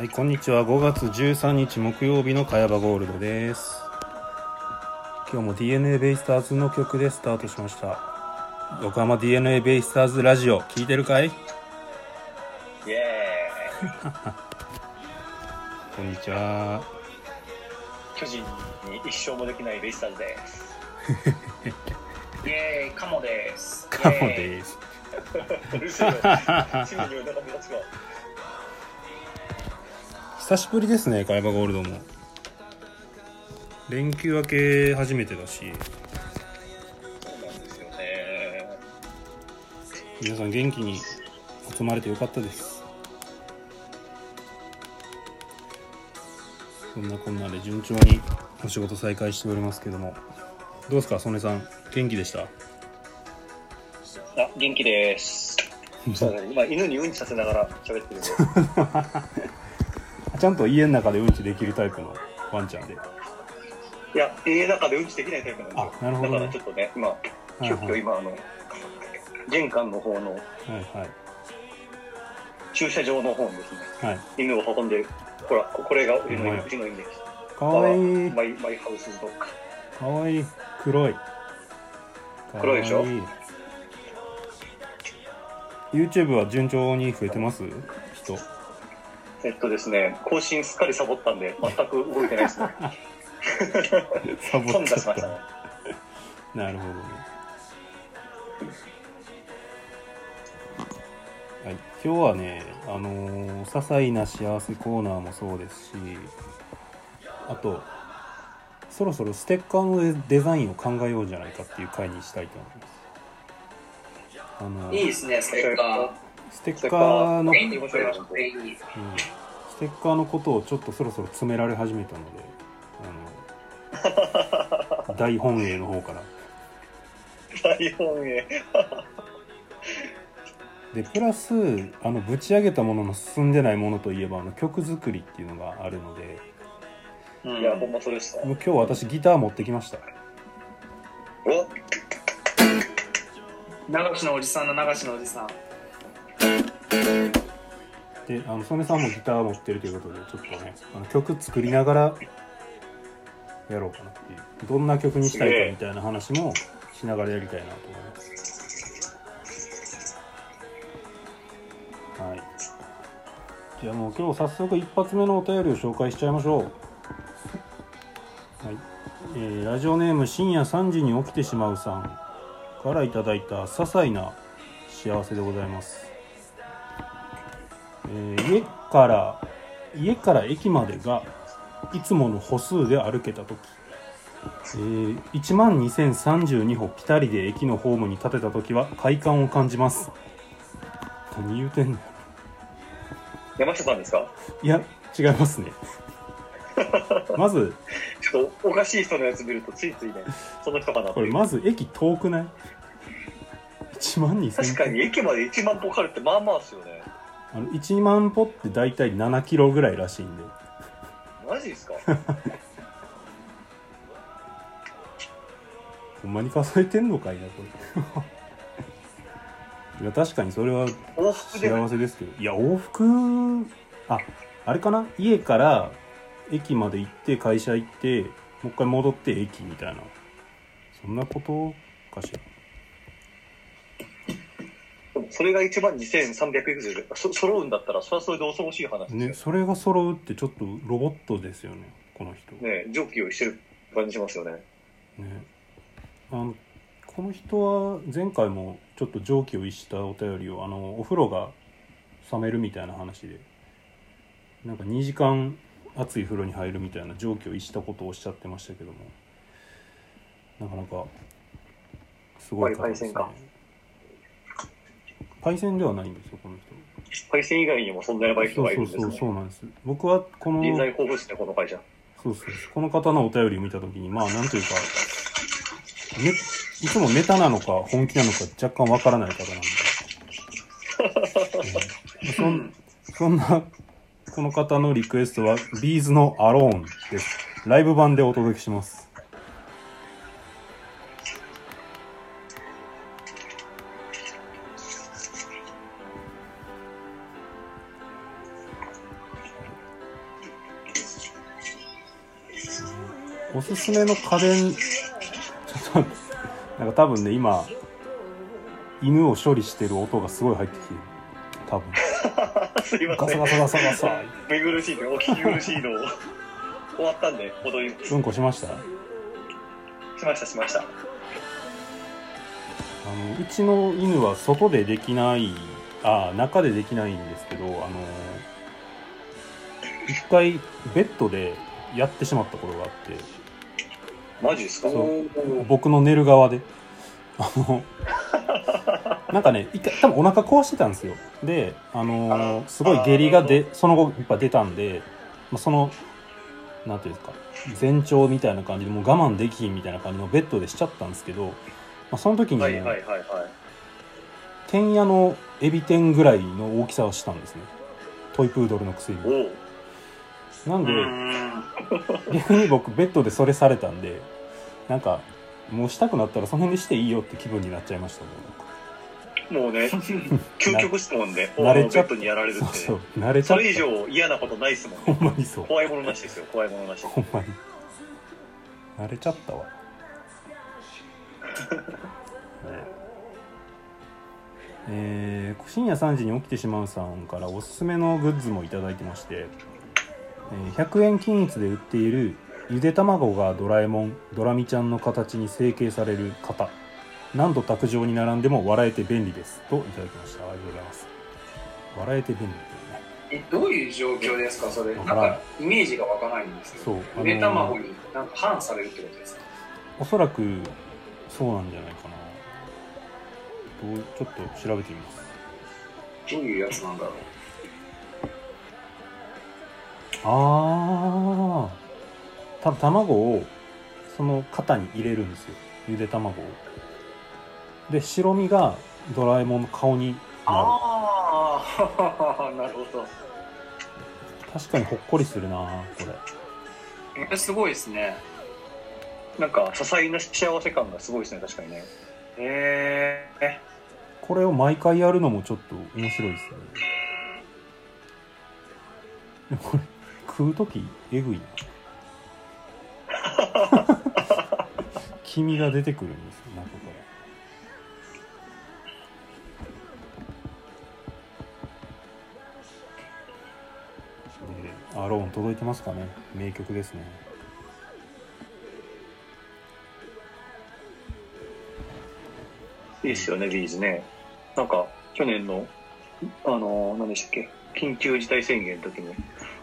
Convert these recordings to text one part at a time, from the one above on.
はい、こんにちは。5月13日木曜日の茅場ゴールドです。今日も DNA ベイスターズの曲でスタートしました。横浜 DNA ベイスターズラジオ、聞いてるかい？イエーイ こんにちは。巨人に一生もできないベイスターズです。イエーイカモです。カモです。す。うるせえよ。チームにはなんか目立つが。久しぶりですね、茅場ゴールドも。連休明け初めてだし、そうなんですよね。皆さん元気に集まれてよかったです。そんなこんなで順調にお仕事再開しておりますけども、どうですか、曽根さん、元気でした？あ、元気です。そうだね。今犬にうんちさせながら喋ってるんで。ちゃんと家の中でうんちできるタイプのワンちゃんで。いや、家の中でうんちできないタイプなんですよ。あなるほどねだからちょっとね、今、い急遽今あの、玄関の方のはいはい。駐車場の方にですね、はい。犬を運んで、ほら、ここれがうちの犬うちの犬です。かわいい。マイマイハウスドッグ。かわいい。黒い。黒いでしょ？YouTube は順調に増えてます？人。えっとですね、更新すっかりサボったんで、全く動いてないですね。サボ頓っちゃった挫しましたね。。なるほどね。はい、今日はね、あのー些細な幸せコーナーもそうですし、あと、そろそろステッカーのデザインを考えようじゃないかっていう回にしたいと思います。あのいいですね、ステッカー。ステッカーの、ステッカーのことをちょっとそろそろ詰められ始めたので、あの 大本営の方から。大本営。でプラスあのぶち上げたものの進んでないものといえばあの曲作りっていうのがあるのでいや、ほんまそれですもう今日私ギター持ってきましたお流しのおじさんの流しのおじさん。であの曽根さんもギター持ってるということでちょっとねあの曲作りながらやろうかなっていう。どんな曲にしたいかみたいな話もしながらやりたいなと思います。はい。じゃあもう今日早速一発目のお便りを紹介しちゃいましょう。はい、えーラジオネーム深夜3時に起きてしまうさんからいただいた些細な幸せでございます。から家から駅までがいつもの歩数で歩けた時、えー、1万2032歩ピタリで駅のホームに立てた時は快感を感じます。何言うてんの？山下さんですか？いや違いますね。まずちょっとおかしい人のやつ見るとついついね、その人かな。これまず駅遠くない？1万2000確かに駅まで1万歩かかるってまあまあですよね。あの1万歩って大体7キロぐらいらしいんで。マジですか？ほんまに数えてんのかいなこれ。いや確かにそれは幸せですけど。いや往復ああれかな？家から駅まで行って会社行ってもう一回戻って駅みたいな。そんなことかしらそれが1万2300いくつでそ揃うんだったら、それはそれで恐ろしい話でねそれが揃うってちょっとロボットですよねこの人。ね蒸気をしてる感じしますよね。ね。あのこの人は前回もちょっと蒸気を逸したお便りをあのお風呂が冷めるみたいな話でなんか2時間熱い風呂に入るみたいな蒸気を逸したことをおっしゃってましたけどもなかなかすごい方ですねパイパイセンではないんですよこの人配線以外にもそんなやばい人そうがいるそうんそうですね。そうなんです僕はこの人材豊富ですね、この会社。そうそうこの方のお便りを見たときに、まあ、なんというか、ね、いつもネタなのか本気なのか若干わからない方なんで。うんそんそんな、この方のリクエストは、ビーズのアローンです。ライブ版でお届けします。すすめの家電。ちょっとなんか多分ね今犬を処理してる音がすごい入ってきてる。多分。すいません。ガサガサガサガサ。目苦しいのお聞き苦しいのを。終わったんで戻ります。うんこしました？あしましたしました。のうちの犬は外でできないあ中でできないんですけどあの一回ベッドでやってしまったことがあってマジですか？そう。僕の寝る側で。あの なんかね一回多分お腹壊してたんですよ。であのーすごい下痢がでその後やっぱ出たんで、まあ、そのなんていうんですか前兆みたいな感じでもう我慢できひんみたいな感じのベッドでしちゃったんですけど、まあ、その時に、はいはいはいはい。天屋のエビ天ぐらいの大きさをしたんですね。トイプードルのくせになんで、うん。逆に僕ベッドでそれされたんでなんかもうしたくなったらその辺でしていいよって気分になっちゃいましたもんもうね 究極質問で慣れちゃっベッドにやられるって。そうそう慣れちゃそれ以上嫌なことないですもんほねんまにそう。怖いものなしですよ。怖いものなし。ほんまに。慣れちゃったわ、ね。えー深夜3時に起きてしまうさんからおすすめのグッズもいただいてまして、えー100円均一で売っているゆで卵がドラえもんドラミちゃんの形に成形される型。何度卓上に並んでも笑えて便利です。といただきました。ありがとうございます。笑えて便利っていうね。えどういう状況ですか？それ。なんわかイメージがわからないんですけど。ゆで卵になんか反されるってことですか？おそらくそうなんじゃないかな。どうちょっと調べてみます。どういうやつなんだろうああ多分卵をその型に入れるんですよ。ゆで卵を。で白身がドラえもんの顔になああなる。ほど。る確かにほっこりするなこれ。えすごいですね。なんか些細な幸せ感がすごいですね確かにね。へえこれを毎回やるのもちょっと面白いですね。これ食う時えぐいな。黄身が出てくるんですよ中からでアローン届いてますかね？名曲ですね。いいっすよねビーズね。なんか去年のあの何でしたっけ？緊急事態宣言の時に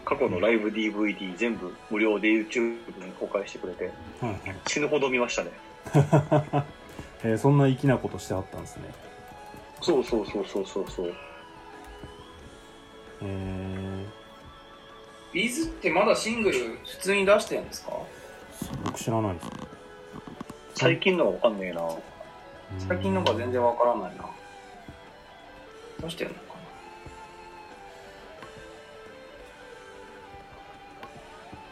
過去のライブ DVD 全部無料で YouTube に公開してくれてはいはい死ぬほど見ましたね。えーそんな粋なことしてはったんですね。そうそうそうそうそうそう。えビー。ズってまだシングル普通に出してるんですか？ー、僕知らないです。最近のわかんねえな。最近のが全然わからないな。出してるの？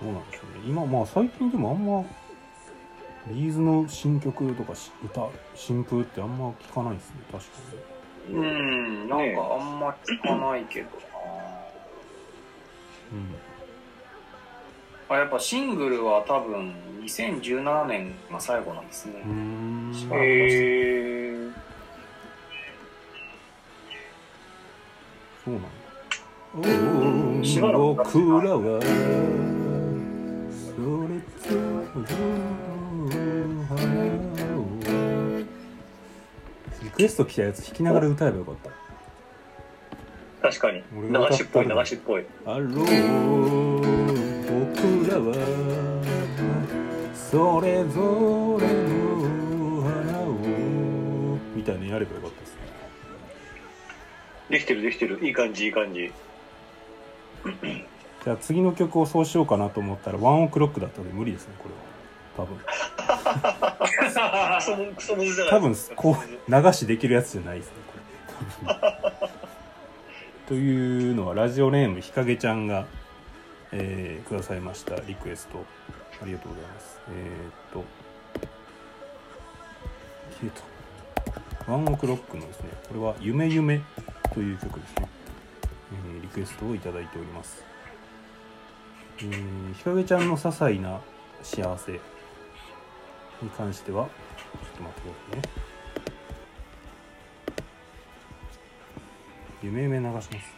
どうなんでしょうね。今まあ最近でもあんまビーズの新曲とかし歌新風ってあんま聞かないですね確かに。なうんなんかあんま聞かないけどな、あやっぱシングルは多分2017年が最後なんですね、うんうーん。あへえそうなんだ。僕らはリクエスト来たやつ弾きながら歌えばよかった。確かに。流しっぽい流しっぽい。あろう僕らはそれぞれの花をみたいなのやればよかったですね。できてるできてる。いい感じいい感じじゃあ次の曲をそうしようかなと思ったらワンオクロックだったので無理ですねこれは。多分。多分こう流しできるやつじゃないですねこれ。というのはラジオネームひかげちゃんが、えーくださいましたリクエスト。ありがとうございます。えー、っと。消えた。ワンオクロックのですねこれは「夢夢」という曲ですね、えーリクエストをいただいておりますえーひかげちゃんの些細な幸せに関してはちょっと待ってくださいね。夢夢流します。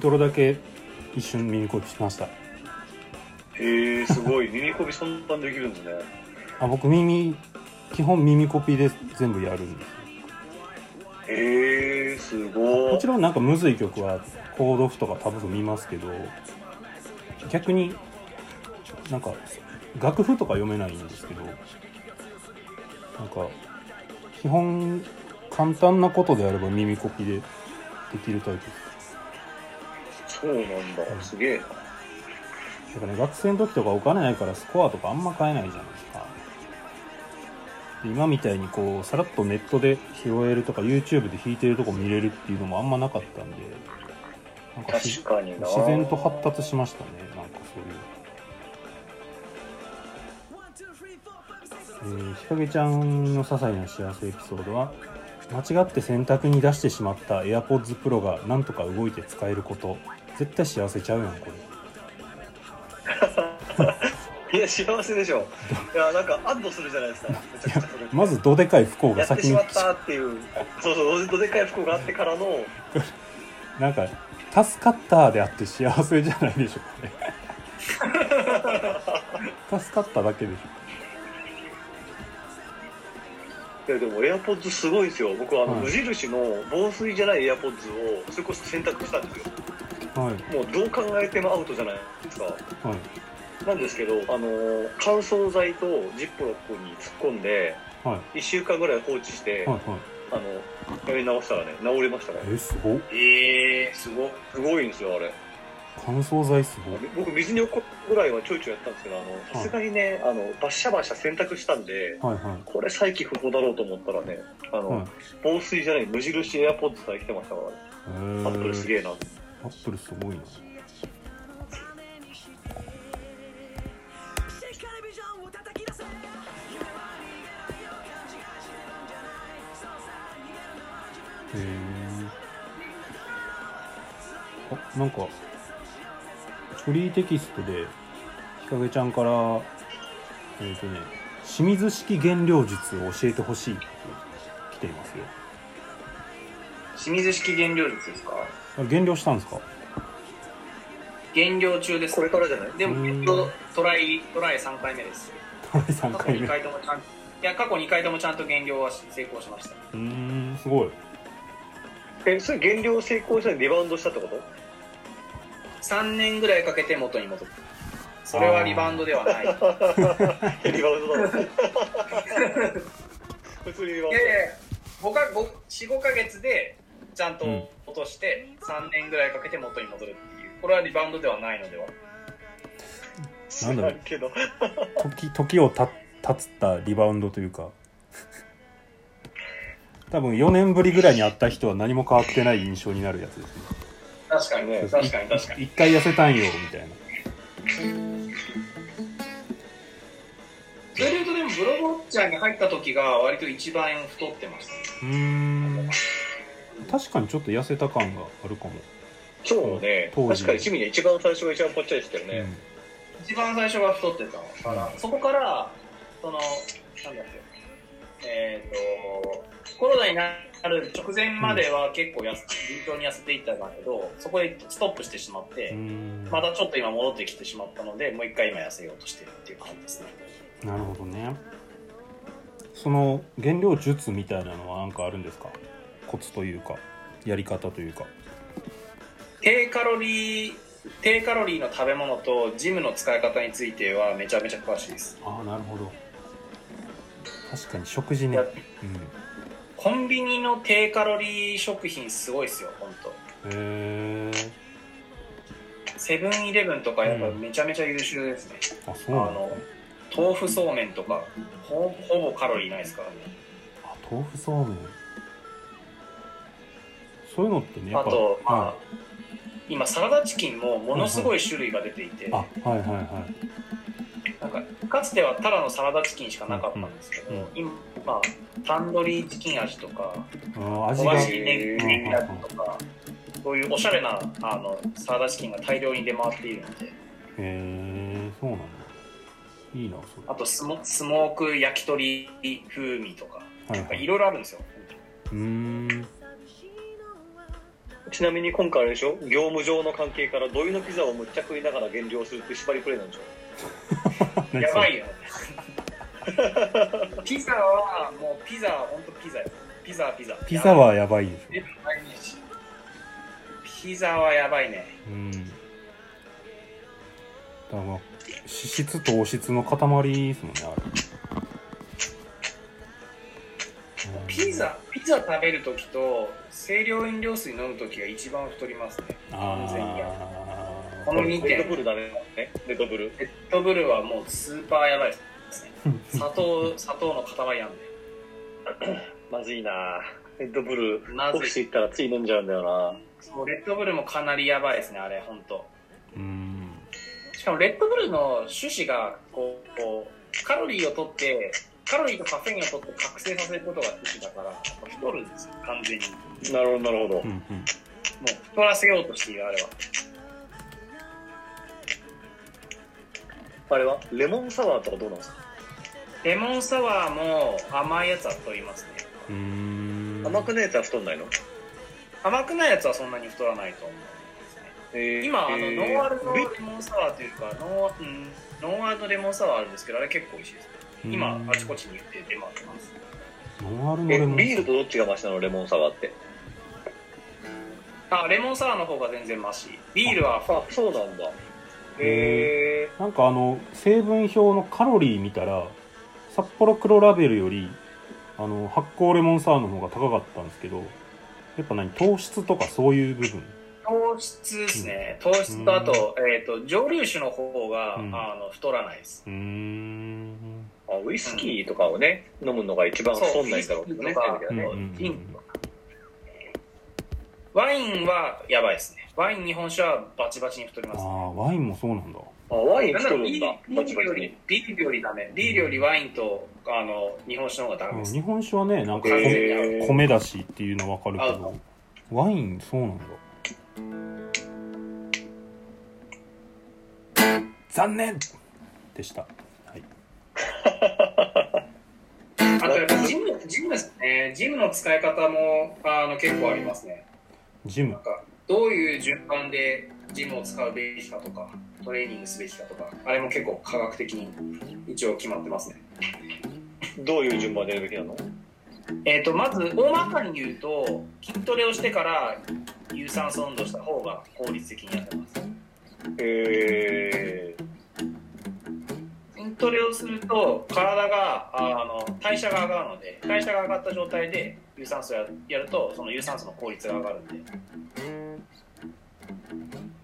ントロだけ一瞬耳コピしました。へえすごい。耳コピそんなにできるんですね。あ僕耳基本耳コピで全部やるんです。へえすごい。もちろんなんかむずい曲はコード譜とかタブ譜見ますけど逆になんか楽譜とか読めないんですけどなんか基本簡単なことであれば耳コピでできるタイプですそうなんだ。すげえな。だからね学生の時とかお金ないからスコアとかあんま買えないじゃないですか。で今みたいにこうさらっとネットで拾えるとか YouTube で弾いてるとこ見れるっていうのもあんまなかったんでなんかし確かにな。自然と発達しましたね。なんかそういう、えー、日陰ちゃんの些細な幸せエピソードは間違って洗濯に出してしまった AirPods Pro がなんとか動いて使えること絶対幸せちゃうやんこれ。いや幸せでしょ。いやなんか安堵するじゃないですか。めちゃくちゃそれまずどでかい不幸やが先にってしまった。っていうそうそうどでかい不幸があってからの。なんか助かったであって幸せじゃないでしょこれ。助かっただけでしいやでも AirPods すごいですよ。僕あの、はい。無印の防水じゃない AirPods をそれこそ選択したんですよ。ょはい。もうどう考えてもアウトじゃないですか。はい。なんですけどあの乾燥剤とジップロックに突っ込んではい。1週間ぐらい放置して、はいはい。あのやり直したらね治りましたから。えすごっ。ええー、すごすごいんですよあれ。乾燥剤すごっ。僕水に置くぐらいはちょいちょいやったんですけどあのさすがにねあのバッシャバッシャ洗濯したんではいはい。これ再起不能だろうと思ったらねあの、はい。防水じゃない無印エアポッドさえ来てましたから。ねアップルすげえなアップルすごいな。へえあなんかフリーテキストで日陰ちゃんからえっ、とね清水式減量術を教えてほしいって来ていますよ。清水式減量術ですか？減量したんですか？減量中です。これからじゃない？でもうん。トトライトライ3回目です。3過去2回目。う回ともちゃんいや過去2回ともちゃんと減量は成功しました。ーんすごい。えそれ減量成功したらリバウンドしたってこと？3年ぐらいかけて元に戻った。それはリバウンドではない。いやいリバウンドだ。ろ 普通にリバウンやいや僕は45ヶ月でちゃんと落として3年ぐらいかけて元に戻るっていう。これはリバウンドではないのでは。ドなんだろう。時時をた経つったリバウンドというか。多分4年ぶりぐらいに会った人は何も変わってない印象になるやつですね。確かにね。確かに確かに。一回痩せたんよみたいな。それで言うとでもブログウォッチャーに入った時が割と一番太ってましたうーん確かにちょっと痩せた感があるかも、そうね。確かにチミね一番最初が一番ぽっちゃりでしたよね、一番最初は太ってたから、そこからそのなんだっけえっ、とコロナになる直前までは結構やす順調に痩せていったんだけどそこでストップしてしまって、うん。うーんまたちょっと今戻ってきてしまったのでもう一回今痩せようとしてるっていう感じですね。なるほどね。その減量術みたいなのは何かあるんですか？コツというかやり方というか。低カロリー低カロリーの食べ物とジムの使い方についてはめちゃめちゃ詳しいです。ああなるほど。確かに食事ね。やうん。コンビニの低カロリー食品すごいですよ本当。へえセブンイレブンとかやっぱめちゃめちゃ優秀ですね、あそうなの？豆腐そうめんとかほほぼカロリーないですからね。豆腐そうめんそういうのってねあと、まあは、今サラダチキンもものすごい種類が出ていて、い、あはいはいはなんかかつてはただのサラダチキンしかなかったんですけど、うんうん今、まあ、タンドリーチキン味とか味が。焦がしネギ味とかそういうおしゃれなあのサラダチキンが大量に出回っているので。へえそうなんだ。いいなそれ。あとスモスモーク焼き鳥風味とかはいはい。いろいろあるんですよ。うーんちなみに今回あれでしょ？業務上の関係から土井のピザをむっちゃ食いながら減量するって縛りプレイなんでしょ？やばいよピザはもうピザは本当ピザよ。ピザはピザ。ピザはやばいでしやばい毎日ピザはやばいね。ょうん。だからまあ脂質と脂質の塊ですもんねあれ。うんピザピザ食べるときと清涼飲料水飲むときが一番太りますね。完全に。あこの2点レッドブルだね。レッドブル。レッドブルはもうスーパーやばいですね。砂糖砂糖の塊なんで。まずいな。レッドブルまずい。オフィス行ったらつい飲んじゃうんだよな。そうレッドブルもかなりやばいですねあれ本当ーうん。しかもレッドブルの趣旨がこうこうカロリーを取ってカロリーとカフェインを取って覚醒させることが趣旨だから太るんですよ完全に。もなるほどなるほど、うんうんう太らせようとしているあれは。あれは？レモンサワーとかどうなんですか？レモンサワーも甘いやつは太りますね。うーん。甘くないやつは太んないの？甘くないやつはそんなに太らないと思うんですね。えー。今、あのえーノンアルのビレモンサワーというかノン,、うん、ノンアルのレモンサワーあるんですけどあれ結構美味しいです。ね今うん。あちこちに売って出回ってます。ノンアルのレモンえビールとどっちがマシなのレモンサワーって？あレモンサワーの方が全然マシ。ビールはあそうなんだ。へえなんかあの成分表のカロリー見たら札幌黒ラベルよりあの発酵レモンサワーの方が高かったんですけどやっぱ何？糖質とかそういう部分？糖質ですね、糖質とあと,、えー、と蒸留酒の方が、うん。あの太らないです。うーんあウイスキーとかをね、飲むのが一番太んないんだろうけどねワインはやばいですね。ワイン日本酒はバチバチに太りあます、ね、あワインもそうなんだ。あワインなんだ。ろう作るんだビバチバチに。ールよりビールよりダメ。ビールよりワインとあの日本酒の方がダメです、日本酒はねなんか米だしっていうのわかるけ合どワインそうなんだ。残念！でした。はいあとやっぱジムジムですね。ジムの使い方もあの結構ありますね。ジム？なんかどういう順番でジムを使うべきかとかトレーニングすべきかとかあれも結構科学的に一応決まってますね。どういう順番でやるべきなの？えー、とまず大まかに言うと筋トレをしてから有酸素運動した方が効率的にやってます。え筋トレをすると体があの代謝が上がるので代謝が上がった状態で有酸素ややるとその有酸素の効率が上がるんで。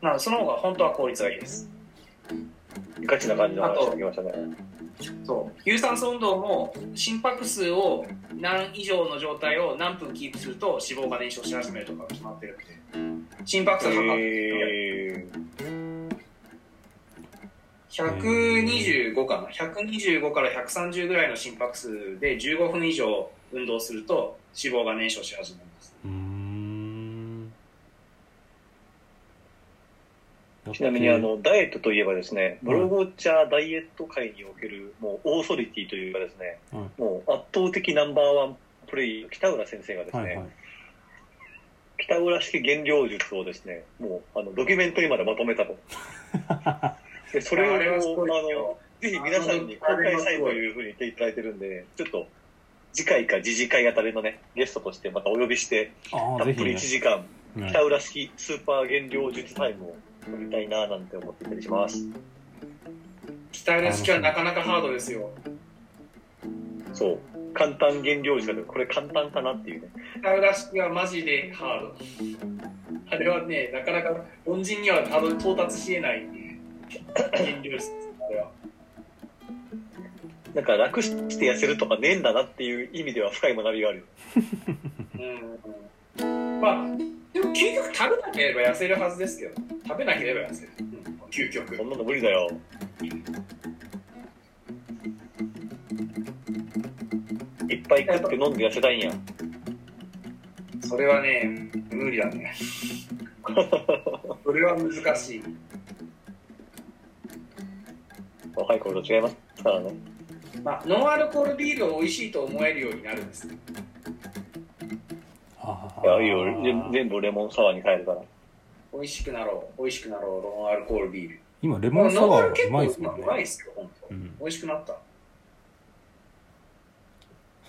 なのでその方が本当は効率がいいです。ー、ガチな感じの話が来ましたねそう。有酸素運動も心拍数を何以上の状態を何分キープすると脂肪が燃焼し始めるとか決まってるんで。心拍数測ってえ125かな。125から130ぐらいの心拍数で15分以上運動すると脂肪が燃焼し始めます。ちなみにあのダイエットといえばですねブログウォッチャーダイエット界におけるもうオーソリティというかですね、うんもう圧倒的ナンバーワンプレイヤー北浦先生がですね、はいはい。北浦式減量術をですねもうあのドキュメントにまでまとめたと でそれをあのぜひ皆さんに公開したいというふうに言っていただいてるんでちょっと次回か次次回あたりのねゲストとしてまたお呼びしてたっぷりああぜひね1時間はい。北浦式スーパー減量術タイムを取りたいななんて思っていたりします。北浦式はなかなかハードですよ。そう。簡単減量術だけどこれ簡単かなっていうね。北浦式はマジでハード。あれはねなかなか凡人には到達しえない減量ですあれはなんか楽して痩せるとかねえんだなっていう意味では深い学びがあるよ。うん。まあ、でも究極食べなければ痩せるはずですけど、食べなければ痩せる。うん、究極そ。んなの無理だよ。いっぱい食って飲んで痩せたいんや。それはね、無理だね。それは難しい。若い頃と違います？からね。まあ、ノンアルコールビールを美味しいと思えるようになるんです。あいや、いいよ。全全部レモンサワーに変えるから。美味しくなろう。美味しくなろう。ノンアルコールビール。今レモンサワーうまいですもん構うまいすよ、本当。うん美味しくなった。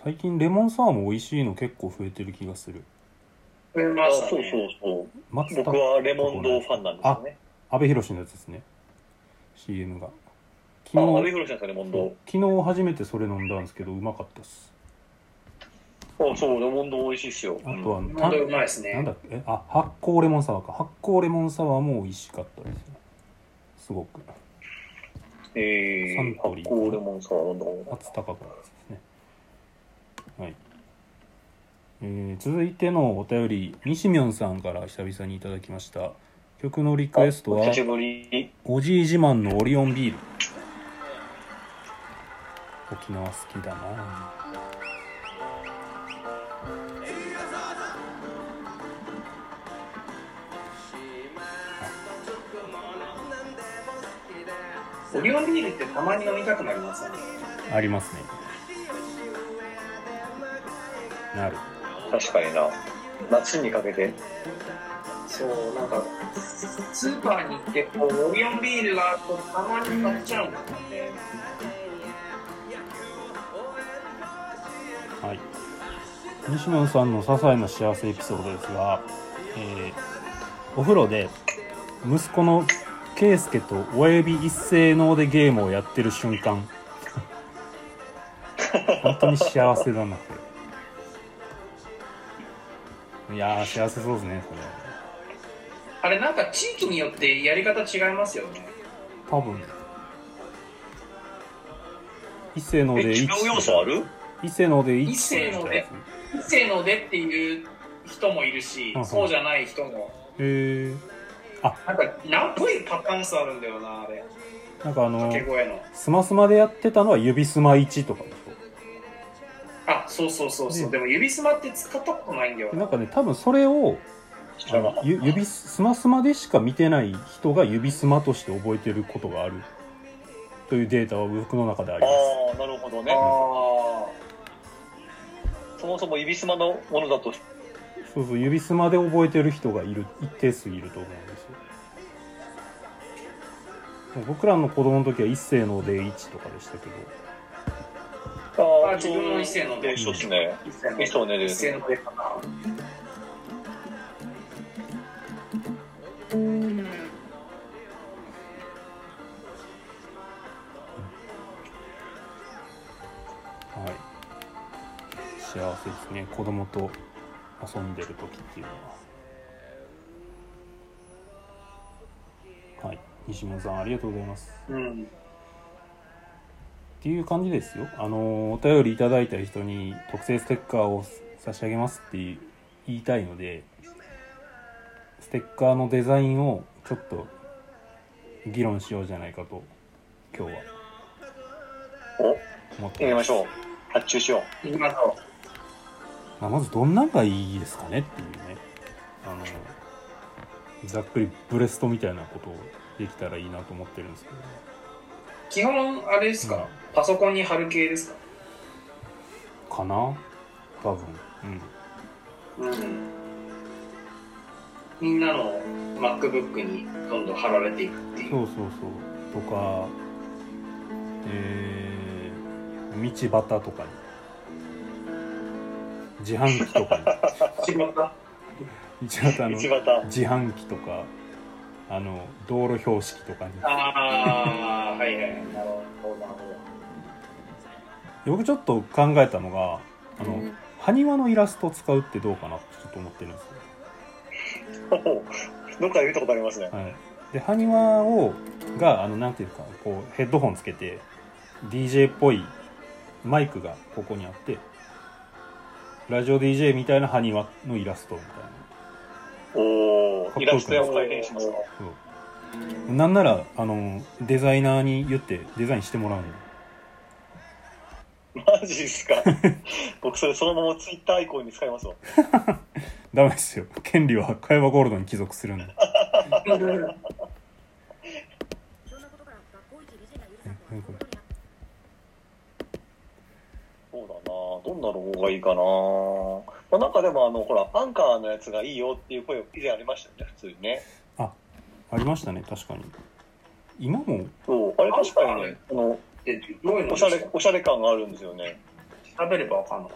最近レモンサワーも美味しいの結構増えてる気がする増えあましたそうね。そうそう。僕はレモン堂ファンなんですよね。阿部寛のやつですね CM があ、昨日寛なんですか、レモン堂。昨日初めてそれ飲んだんですけどうまかったです。あ、そう、レモン堂美味しいっすよ。あとは、本た当うまいですね。なんだっけ？えあ発酵レモンサワーか。発酵レモンサワーも美味しかったですねすごく。えー、サントリー発酵レモンサワー飲んだこと初高かったですね。はい、えー続いてのお便り西ミョンさんから久々にいただきました。曲のリクエストは久しぶり。おじい自慢のオリオンビール沖縄好きだなオリオンビールってたまに飲みたくなりますよね。ありますねなる確かにな。夏にかけて？そう、なんか、スーパーに行って、こう、オリオンビールがあるとたまに買っちゃうんだよね。はい西野さんの些細な幸せエピソードですが、えーお風呂で息子の圭介と親指一斉のでゲームをやってる瞬間。本当に幸せだなっていやー幸せそうですねそれ。あれなんか地域によってやり方違いますよね。多分。一斉のえ、で違う要素ある？一斉ので1一斉ので一斉のでっていう人もいるしうんう、んそうじゃない人も。へえなんか、何ぽいパターン数あるんだよな、あれ。なんかあの掛け声の。スマスマでやってたのは指スマ1とかでしあ、そうそうそうそう。ねでも指スマって使ったことないんだよな。ょなんかね多分それを知らなかったゆ指スマスマでしか見てない人が指スマとして覚えてることがあるというデータは僕の中でありますああ、なるほどね。あそもそも指すまのものだと、そうそう指スマで覚えてる人がいる一定数いると思うんですよ。僕らの子供の時は一斉ので1とかでしたけど。ああ自分も一斉のでで、そうっすね。ー一斉ので一斉のでかな。はい幸せですね。子供と遊んでる時っていうのは。はい。西村さんありがとうございます。うん。っていう感じですよ。あのお便りいただいた人に特製ステッカーを差し上げますって言いたいのでステッカーのデザインをちょっと議論しようじゃないかと今日は。お、思ってましょう。発注しよ行きましょまあ、まずどんなんがいいですかねっていうね。あのざっくりブレストみたいなことをできたらいいなと思ってるんですけど。う。基本、あれですか、うん。パソコンに貼る系ですか？かな？多分。うん。うん。みんなの MacBook にどんどん貼られていくっていう。そうそうそう。とかえー、道端とかに自販機とか違ったに道端う。の。自販機とかあの道路標識とかにああ、はいはい。なるほど、なるほ僕ちょっと考えたのがあの、うん埴輪のイラストを使うってどうかなってちょっと思ってるんですよどっかで見たことありますね。はい、で埴輪をがあのなんていうかこうヘッドホンつけて DJ っぽいマイクがここにあってラジオ DJ みたいな埴輪のイラストみたいな。おー、イラスト屋を再現しますかそうなんならあのデザイナーに言ってデザインしてもらうの。マジっすか？僕それそのままツイッターアイコンに使いますわ。ダメですよ。権利は加山ゴールドに帰属するんで。え 何これそうだな。どんなロゴがいいかな。まあ、なんかでもあの、ほら、アンカーのやつがいいよっていう声以前ありましたよね、普通にね。ありましたね確かに。今も？そう、あれ確かにね、あの、でどういうの？おしゃれ、おしゃれ感があるんですよね。調べればわかんのか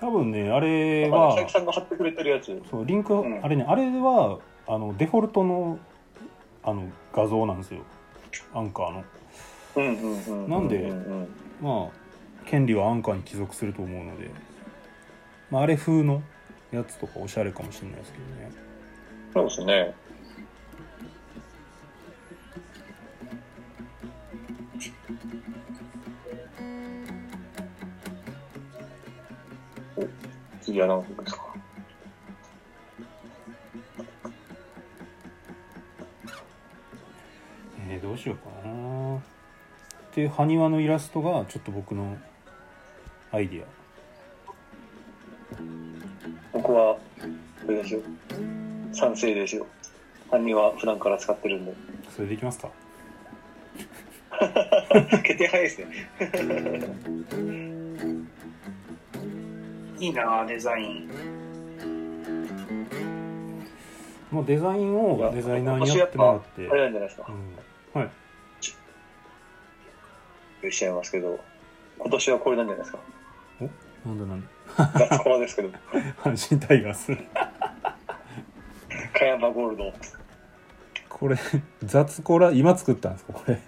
多分ねあれあの、は佐伯さんが貼ってくれてるやつ。そうリンク、うん。あれねあれはあのデフォルトのあの画像なんですよ。アンカーの。うんうんうん。なんでうんうん。まあ権利はアンカーに帰属すると思うので、まあ、あれ風のやつとかおしゃれかもしれないですけどね。そうですね。お、次は何分ですか？えー、どうしようかな。で埴輪のイラストがちょっと僕のアイディア僕は、これですよ。賛成ですよ。犯人は普段から使ってるんで。それでいきますか 決定早いですね。な いいなデザインもうデザインをデザイナーにやってもらってあれなんじゃないですかう。ん、はい言っちゃいますけど、今年はこれなんじゃないですか。なんだなんだ雑コラですけど、阪神タイガース。加山ゴールド。これ雑コラ今作ったんですか？これ。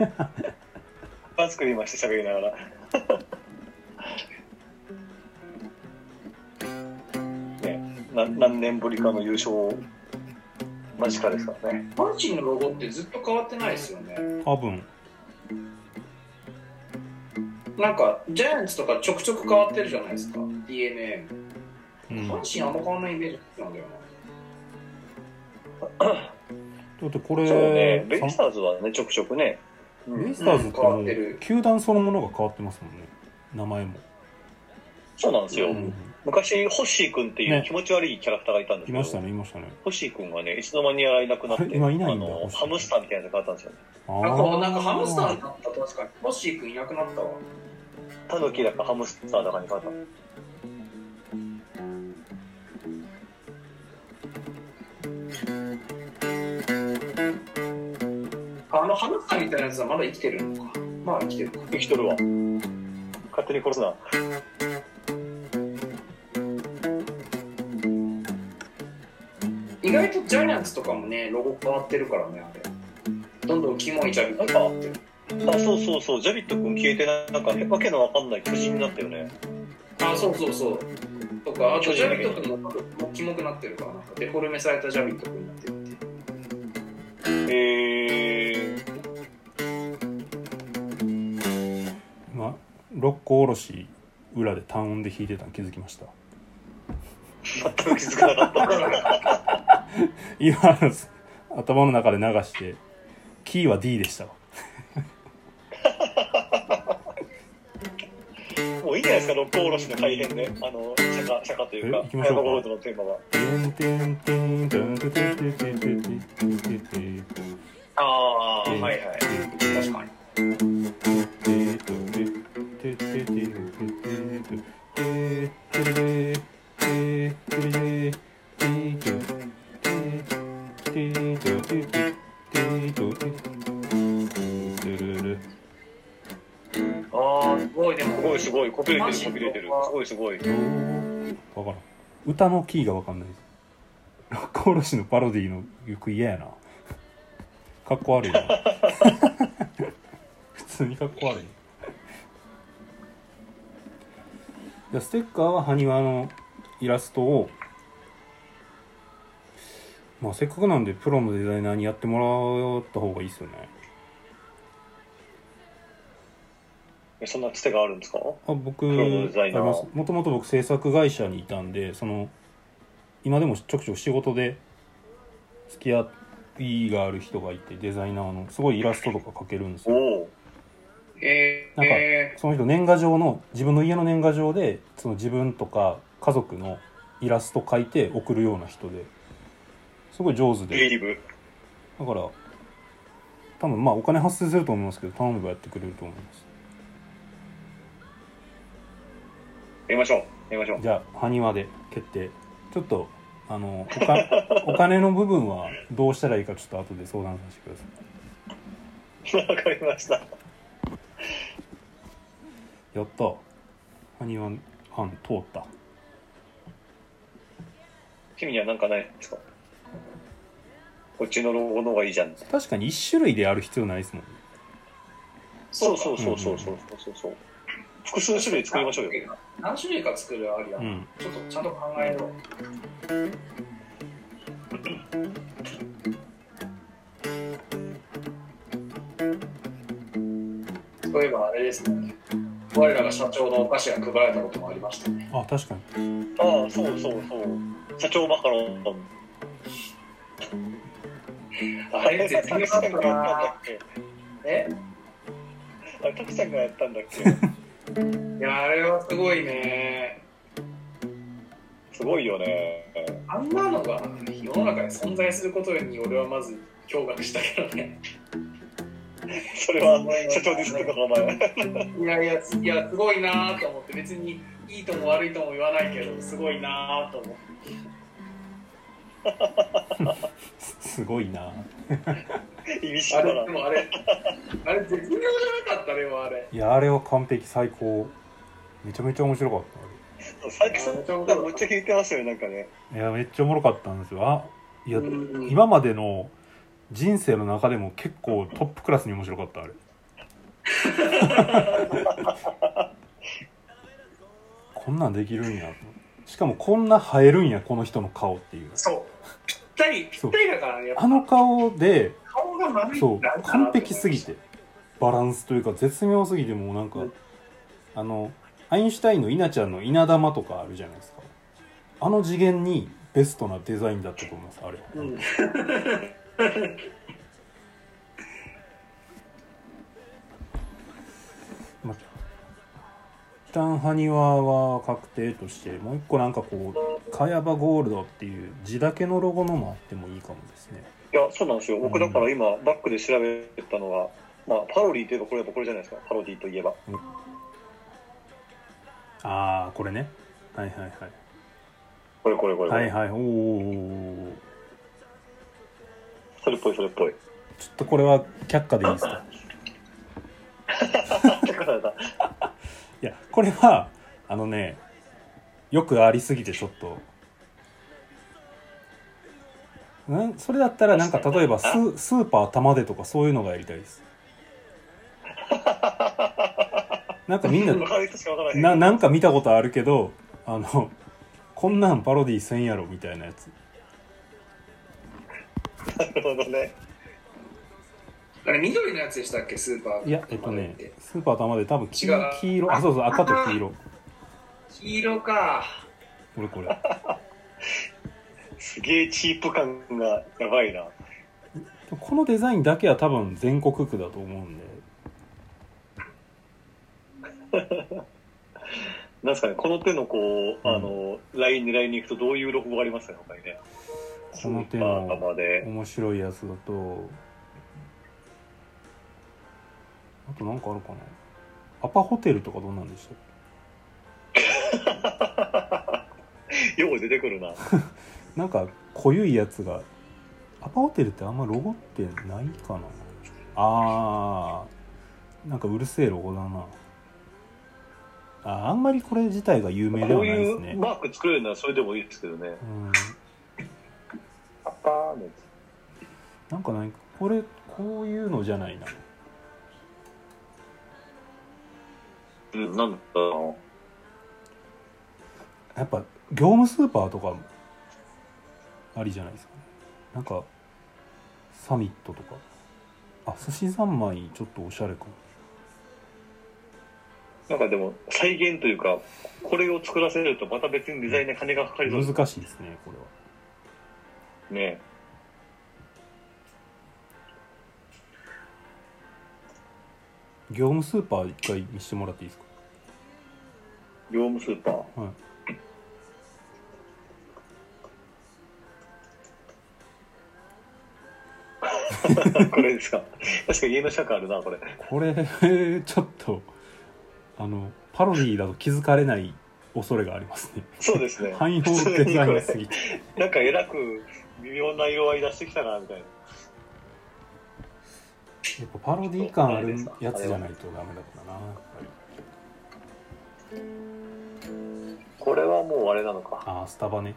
あ作りました、喋りながら。ね、な何年ぶりかの優勝間近ですからね。阪神のロゴってずっと変わってないですよね。多分なんかジャイアンツとかちょくちょく変わってるじゃないですか。DNA うん。阪神あんま変わんないイメージなんだよだってこれそうね、ベイさスターズはね、ちょくちょくね。うん。ベイスターズってもうわってる。球団そのものが変わってますもんね。名前も、そうなんですよ。うん。昔、ホッシー君っていうね。気持ち悪いキャラクターがいたんですけど、いましたねいましたね。ホッシー君がね、いつの間にやいなくなって、今いないんだあのハムスターみたいなやつが変わったんですよね。あなこうなんかハムスターにーなった確かに。ホッシー君いなくなったわタヌキだかハムスターだかに変わった。あのハムスターみたいなやつはまだ生きてるのかまあ生きてるか生きとるわ。勝手に殺すな。意外とジャイアンツとかもねロゴ変わってるからねあれどんどんキモいジャビット変わってるあ、そうそうそう、ジャビット君消えてなんか、わけのわかんない巨人になったよね。あそうそうそう。とかあとジャビット君ももうキモくなってるからなんかデフォルメされたジャビット君になってるってえー、今六甲おろし裏で単音で弾いてたの気づきました。全く気づかなかった。今頭の中で流してキーは D でしたわじゃないですか、六甲おろしの改編で、あの、釈迦、釈迦というか、ヤマゴールドのテーマは。ああ、はいはい。確かに。Thank you. ごいですもごいすごい、こびれてる、こびれてる。すごいすごい。わからん。歌のキーがわかんない。です六甲おろしのパロディの曲嫌やな。かっこ悪いな。普通にかっこ悪い。じゃあステッカーは埴輪のイラストをまあせっかくなんでプロのデザイナーにやってもらった方がいいですよねえそんなつてがあるんですか？あ僕もともと僕制作会社にいたんでその今でもちょくちょく仕事で付き合いがある人がいてデザイナーのすごいイラストとか描けるんですよ。えー、なんかえその人年賀状の自分の家の年賀状でその自分とか家族のイラスト描いて送るような人ですごい上手で。だから多分まあお金発生すると思いますけど頼めばやってくれると思いますやりましょう。やりましょう。じゃあ埴輪で決定。ちょっとあのおか お金の部分はどうしたらいいかちょっと後で相談させてください。わかりました。やった。埴輪案通った。君には何かないですか？こっちのロゴの方がいいじゃん。確かに1種類でやる必要ないですもんね。そうそうそうそうそうそう。そう複数種類作りましょうよ。何種類か作るありだ、うん。ちょっとちゃんと考えようそういえばあれですね。我らが社長のお菓子が配られたこともありましたね。あ確かに。ああそうそうそう。社長マカロン。あれ絶対タクさんがやったんだっけ？えあれタクさんがやったんだっけ？いやあれはすごいね。すごいよね。あんなのが世の中に存在することに俺はまず驚愕したけどね。それは社長ですけどお前いやいやいやすごいなと思って別にいいとも悪いとも言わないけどすごいなと思って。すごいな意味深なれでもあれあれ絶妙じゃなかったでもあれ。いやあれは完璧最高。めちゃめちゃ面白かった。佐伯さんがめっちゃ聞いてますよねなんかねあれいやめっちゃおもろかったんですよ。あいやうん。今までの人生の中でも結構トップクラスに面白かったあれ。こんなんできるんや。としかもこんな生えるんやこの人の顔っていう。そう。ぴったりぴったりだからねやっぱ。あの顔で顔が丸いそう完璧すぎて。バランスというか絶妙すぎてもうなんか、うん。あのアインシュタインの稲ちゃんの稲玉とかあるじゃないですか。あの次元にベストなデザインだったと思いますあれ、うん。まあ一旦埴輪は確定としてもう一個なんかこうカヤバゴールドっていう字だけのロゴのもあってもいいかもですねいやそうなんですよ。僕だから今バックで調べたのがまあパロディといえばこれこれじゃないですか。パロディといえば。ああこれね。はいはいはい。これこれこれこれ、はいはい。おおそれっぽいそれっぽい。ちょっとこれは却下でいいですか？いやこれはあのねよくありすぎてちょっとなん？それだったらなんか例えばススーパー玉でとかそういうのがやりたいです。なんかみんなない。ななんか見たことあるけどあのこんなんパロディせんやろみたいなやつ。なるほどね。あれ緑のやつでしたっけ？スーパーいやえっとねてスーパー玉で多分黄違う。黄色。あそうそう赤と黄色。黄色か。これこれ すげえチープ感がやばいな。このデザインだけは多分全国区だと思うんで。なんですかねこの手のこう、うん。あのライン狙いに行くとどういうロゴがありますかね他にね。この手の面白いやつだと。あとなんかあるかな。アパホテルとかどんなんでしたっ よう出てくるな。け なんか濃ゆいやつがアパホテルってあんまロゴってないかな。あーなんかうるせえロゴだな。ああんまりこれ自体が有名でこういはないですね。うマーク作れるならそれでもいいですけどね。うん。パパーのやなんかないこれこういうのじゃないな。つうんなんだろやっぱ業務スーパーとかありじゃないですか。ねなんかサミットとか。あ寿司三昧ちょっとおしゃれかも。なんかでも、再現というか、これを作らせるとまた別にデザインで金がかかりそう。難しいですねこれは。ね。業務スーパー一回見せてもらっていいですか？業務スーパー。はい これですか。確かに家の尺あるな、これ。これ ちょっとあのパロディーだと気づかれない恐れがありますねそうですね。汎用デザインすぎてなんかえらく微妙な色合い出してきたな、みたいな。やっぱパロディー感あるやつじゃないとダメだっぱりこれはもうあれなのか。ああスタバね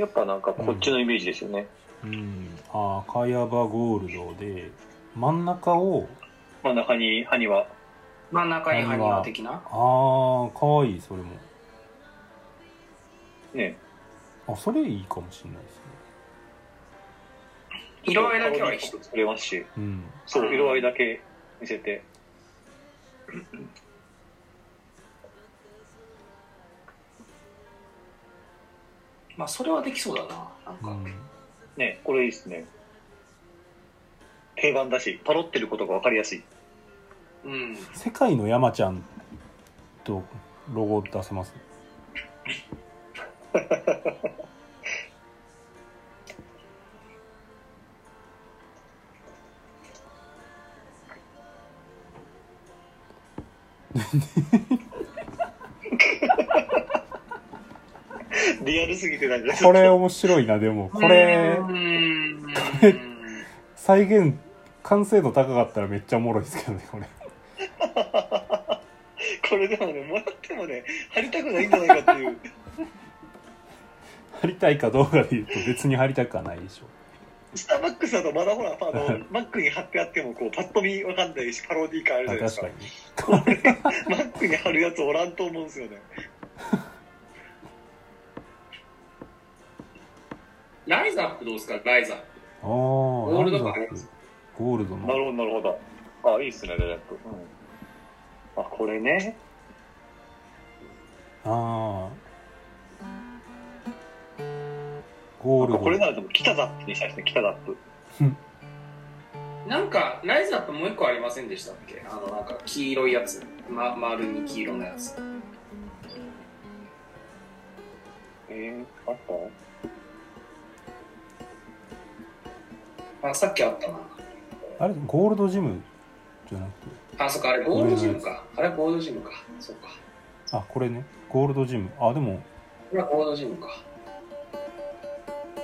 やっぱなんかこっちのイメージですよね。うんああカヤバゴールドで真ん中を真ん中に埴輪。真ん中に埴輪的な？ああかわいいそれもね。あそれいいかもしれないですね色合いだけは一緒作れますし。うんそう、色合いだけ見せて。まあそれはできそうだななんか、うんね、これいいですね。定番だし、パロってることが分かりやすい。うん、世界の山ちゃんとロゴ出せます？リアルすぎてなんかこれ面白いなでもこれうーん再現完成度高かったらめっちゃおもろいですけどねこれ これでもね、もらってもね、貼りたくないんじゃないかっていう。貼りたいかどうかで言うと別に貼りたくはないでしょスターバックスだとまだほら、あの、マックに貼ってあっても、こう、パッと見わかんないし、パロディー感あるじゃあないです確かか。にマックに貼るやつおらんと思うんですよね。ライザップどうですか？ライザップ。ああゴールドゴ感ゴールドのなるほど、なるほど。あ、いいっすね、レレップ。うん。あ、これね。ああゴールド。これならでも、北ザップにしたいですね、北ザップ。なんかライザップもう一個ありませんでしたっけ？あのなんか黄色いやつ、ま、丸に黄色のやつ。えー、あった？あさっきあったな。あれゴールドジムじゃなくて？あそっかあれゴールドジムか。あれゴールドジムか。そっか。あこれね。ゴールドジム。あでもこれはゴールドジムか。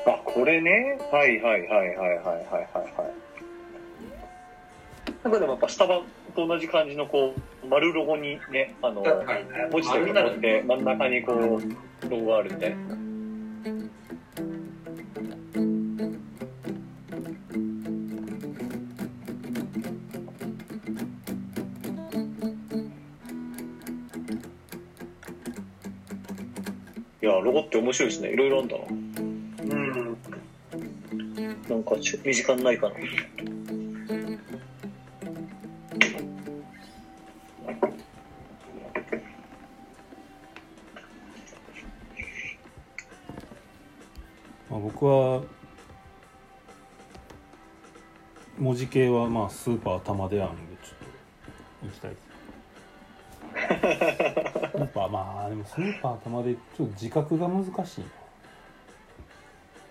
あ、これね？はいはいはいはいはいはいはい。はい。なんかでもやっぱスタバと同じ感じのこう、丸ロゴにね、あの、文字だけ持って真ん中にこう、ロゴがあるみたいな。いや、ロゴって面白いですね。いろいろあるんだな。うんなんかちょ身近にないかな。まあ、僕は文字系はまあスーパー玉であるんでちょっと行きたいです パーまあでもスーパー玉でちょっと自覚が難しいな。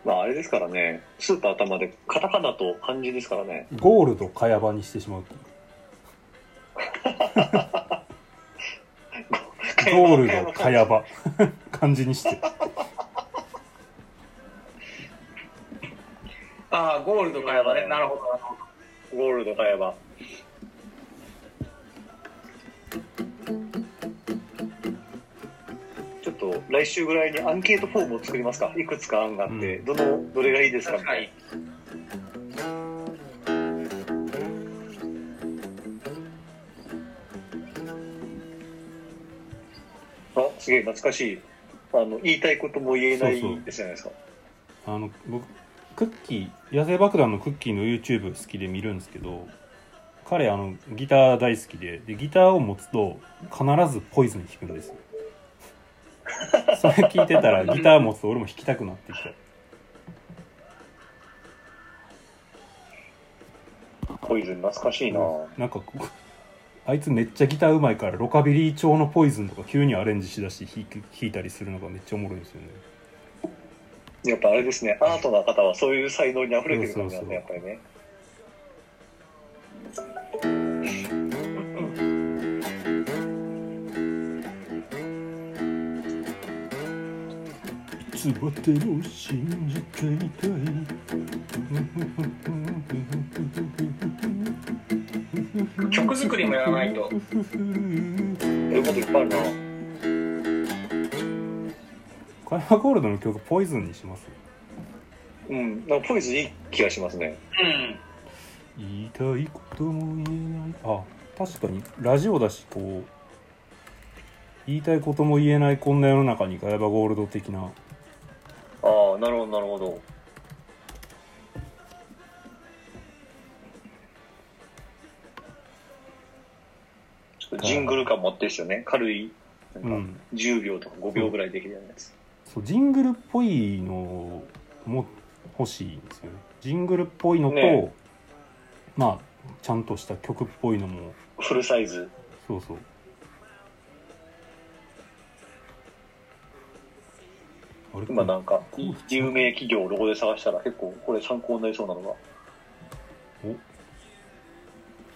まああれですからね、スーパー頭でカタカナと漢字ですからね。ゴールド茅場にしてしまうと ゴールド茅場。漢字にして。ああゴールドかやばね。なるほどなるほど。ゴールド買えば。来週ぐらいにアンケートフォームを作りますか？いくつか案があって、うんどの、どれがいいですか？みたいな。すげえ懐かしい。あの、言いたいことも言えないじゃないですか。あの僕クッキー野生爆弾のクッキーの YouTube 好きで見るんですけど彼あのギター大好きででギターを持つと必ずポイズン弾くんですよ それ聞いてたらギター持つと俺も弾きたくなってきた。ポイズン懐かしいな、なんかこうあいつめっちゃギターうまいからロカビリー調のポイズンとか急にアレンジしだして弾い弾いたりするのがめっちゃおもろいんですよね。やっぱあれですね、アートな方はそういう才能に溢れてる感じなんで、やそうっぱりね。いつまでも信じていたい曲作りもやらないと。やることいっぱいあるな。カヤゴールドの曲ポイズンにします？うん、なんかポイズンいい気がしますね。うん。言いたいことも言えないあ確かにラジオだしこう言いたいことも言えないこんな世の中にガヤバゴールド的なああ、なるほど、なるほど。ちょっとジングル感持ってるですよね。軽い、うなんかん10秒とか5秒ぐらいできるやつ。そうジングルっぽいのも欲しいんですよねジングルっぽいのと、ねまあちゃんとした曲っぽいのもフルサイズ。そうそう今なんか、有名企業をロゴで探したら結構これ参考になりそうなのが。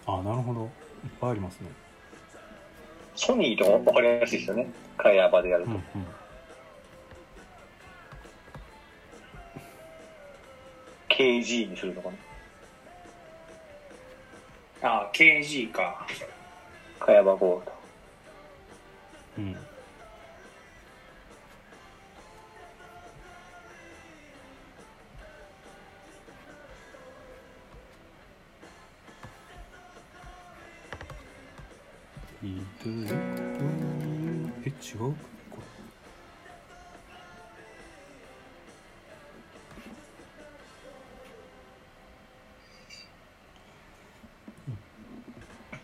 あなるほどいっぱいありますねソニーとかわかりやすいですよね。カヤバでやると。うんうん KG にするとかね。あ、KG か。カヤバゴールド。うん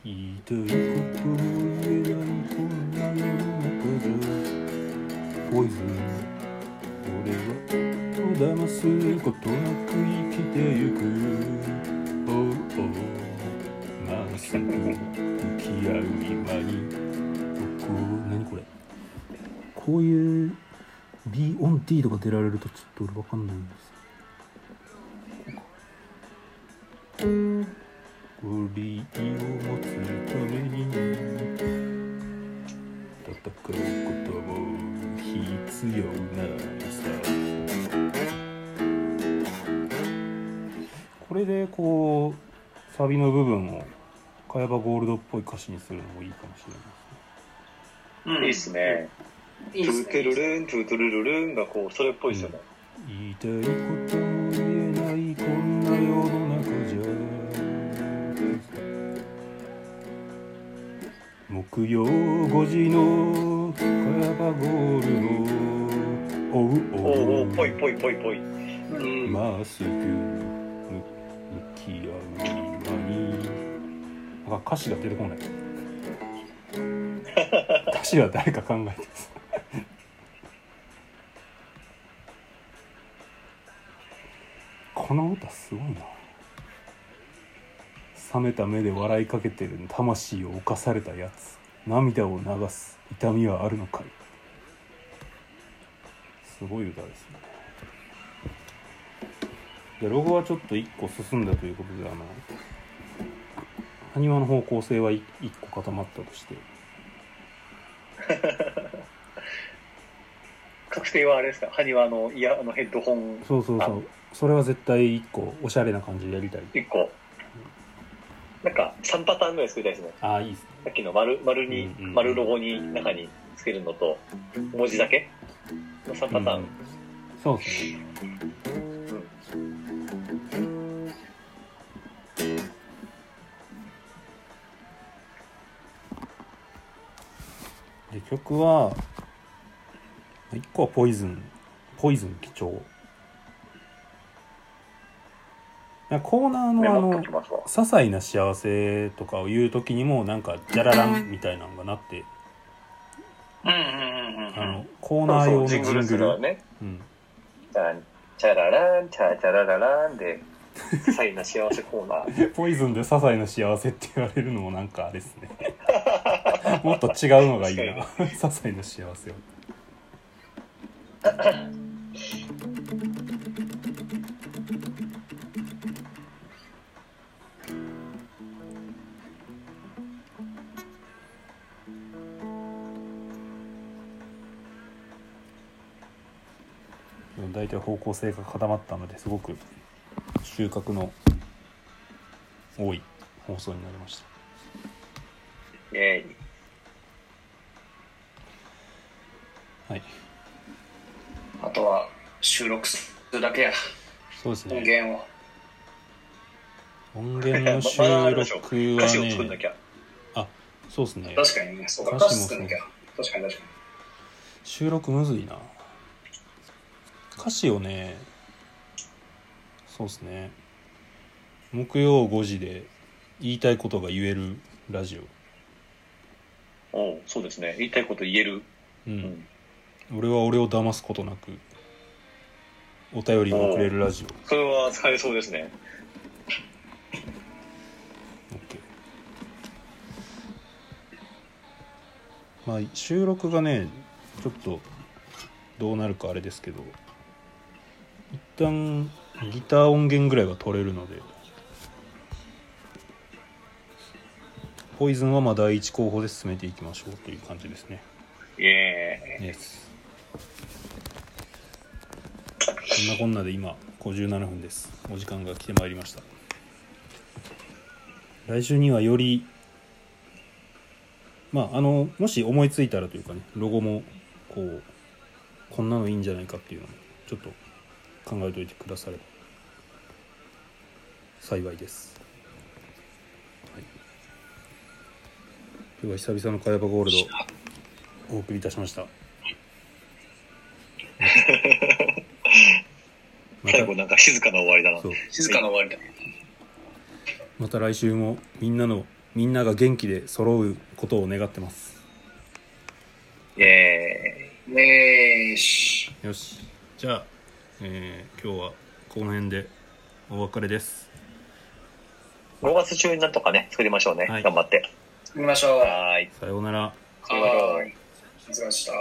言いたいことえちょっと俺わかんないんです。ゴリを持つために戦うことも必要なさ。これでこうサビの部分を茅場ゴールドっぽい歌詞にするのもいいかもしれないですねうん。いいっすね。いいっすねトゥルルン、トゥトゥルルルンがこう、それっぽいですよね。言いたいこと言えないこんな世の中じゃ木曜5時の茅場ゴールドおうおうおう、おぽいぽいぽいぽい。うん。まっすぐ向き合う今になんか歌詞が出てこない歌詞は誰か考えてますこの歌すごいな。冷めた目で笑いかけてる魂を侵されたやつ。涙を流す痛みはあるのかい。すごい歌ですね。でロゴはちょっと1個進んだということであの埴輪の方向性は1個固まったとして。確定はあれですか？埴輪のイヤあのヘッドホン。そうそうそうそれは絶対1個おしゃれな感じでやりたい。1個。なんか3パターンぐらい作りたいですね。ああいいですね。さっきの丸丸に、うんうん丸ロゴに中につけるのと、文字だけ。の3パターン。うんそうですね。で曲は1個はポイズンポイズン貴重コーナーのあの些細な幸せとかを言う時にもなんかジャラランみたいなのがなってうんうんうんうんあのコーナー用のジングルするわね。うん、じゃんチャラランチャチャララランで些細な幸せコーナー。ポイズンで些細な幸せって言われるのもなんかあれですね。もっと違うのがいいな。些細な幸せを大体方向性が固まったのですごく収穫の多い放送になりました。イエーイはい。あとは収録するだけや。そうです音ね。源を音源の収録は歌詞を作んなね きゃあそうですね。確かにね。そうか。歌詞作んなきゃ確かに確か収録むずいな歌詞をね。そうですね。木曜5時で言いたいことが言えるラジおうそうですね。言いたいこと言える。オ、うん。ん。俺は俺を騙すことなくお便りをくれるラジオ。それは使えそうですね。OK まあ収録がねちょっとどうなるかあれですけど。一旦ギター音源ぐらいは取れるのでポイズンはまあ第一候補で進めていきましょうという感じですね。イエイ。エスそんなこんなで今57分です。お時間が来てまいりました。来週にはよりまああのもし思いついたらというかねロゴもこうこんなのいいんじゃないかっていうのもちょっと考えておいてくだされば。幸いです、はい、では久々のカヤバゴールドお送りいたしました。また最後なんか静かな終わりだな。静かな終わりだ。また来週もみんなのみんなが元気で揃うことを願ってます。イエねえしよし。じゃあ、えー今日はこの辺でお別れです。ーイ5月中になんとかね作りましょうね、はい。頑張って。見ましょう。はーい。さようなら。作りましょうはい。お疲れ様でした